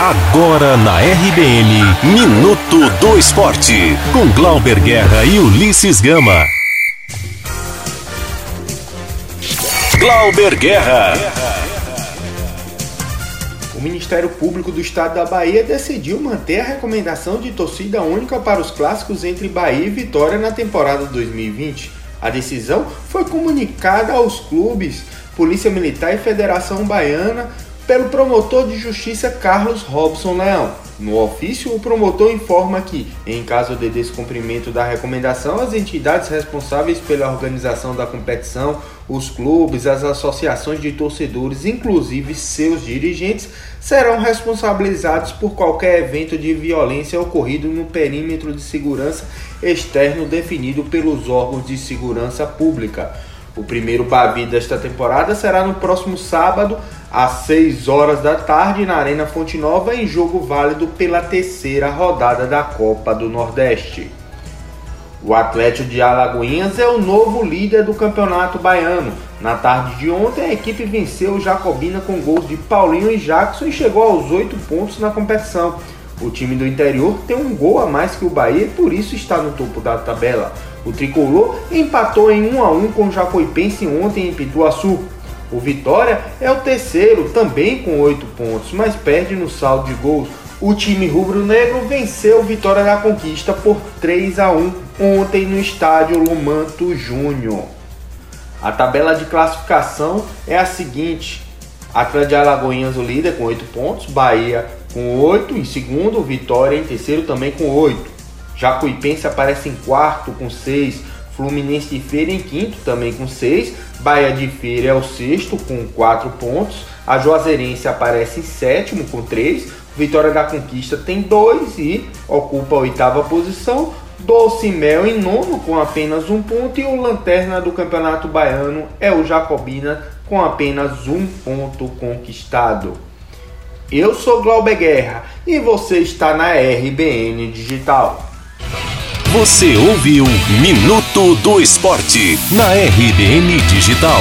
Agora na RBN, Minuto do Esporte, com Glauber Guerra e Ulisses Gama. Glauber Guerra. O Ministério Público do Estado da Bahia decidiu manter a recomendação de torcida única para os clássicos entre Bahia e Vitória na temporada 2020. A decisão foi comunicada aos clubes, Polícia Militar e Federação Baiana pelo promotor de justiça Carlos Robson Leão. No ofício, o promotor informa que, em caso de descumprimento da recomendação, as entidades responsáveis pela organização da competição, os clubes, as associações de torcedores, inclusive seus dirigentes, serão responsabilizados por qualquer evento de violência ocorrido no perímetro de segurança externo definido pelos órgãos de segurança pública. O primeiro Bavi desta temporada será no próximo sábado, às 6 horas da tarde, na Arena Fonte Nova, em jogo válido pela terceira rodada da Copa do Nordeste. O Atlético de Alagoinhas é o novo líder do Campeonato Baiano. Na tarde de ontem, a equipe venceu o Jacobina com gols de Paulinho e Jackson e chegou aos 8 pontos na competição. O time do interior tem um gol a mais que o Bahia e por isso está no topo da tabela. O tricolor empatou em 1 a 1 com o Jacuipense ontem em Pituaçu. O Vitória é o terceiro, também com 8 pontos, mas perde no saldo de gols. O time rubro-negro venceu o Vitória da Conquista por 3 a 1 ontem no estádio Lumanto Júnior. A tabela de classificação é a seguinte: Atlético de Alagoinhas o líder com 8 pontos, Bahia com 8 em segundo, Vitória em terceiro também com 8. Jacuipense aparece em quarto com 6, Fluminense de Feira em quinto também com 6, Bahia de Feira é o sexto com 4 pontos, a Juazeirense aparece em sétimo com 3, Vitória da Conquista tem 2 e ocupa a oitava posição, Doce Mel em nono com apenas um ponto. E o lanterna do Campeonato Baiano é o Jacobina com apenas um ponto conquistado. Eu sou Glauber Guerra e você está na RBN Digital. Você ouviu Minuto do Esporte na RBN Digital.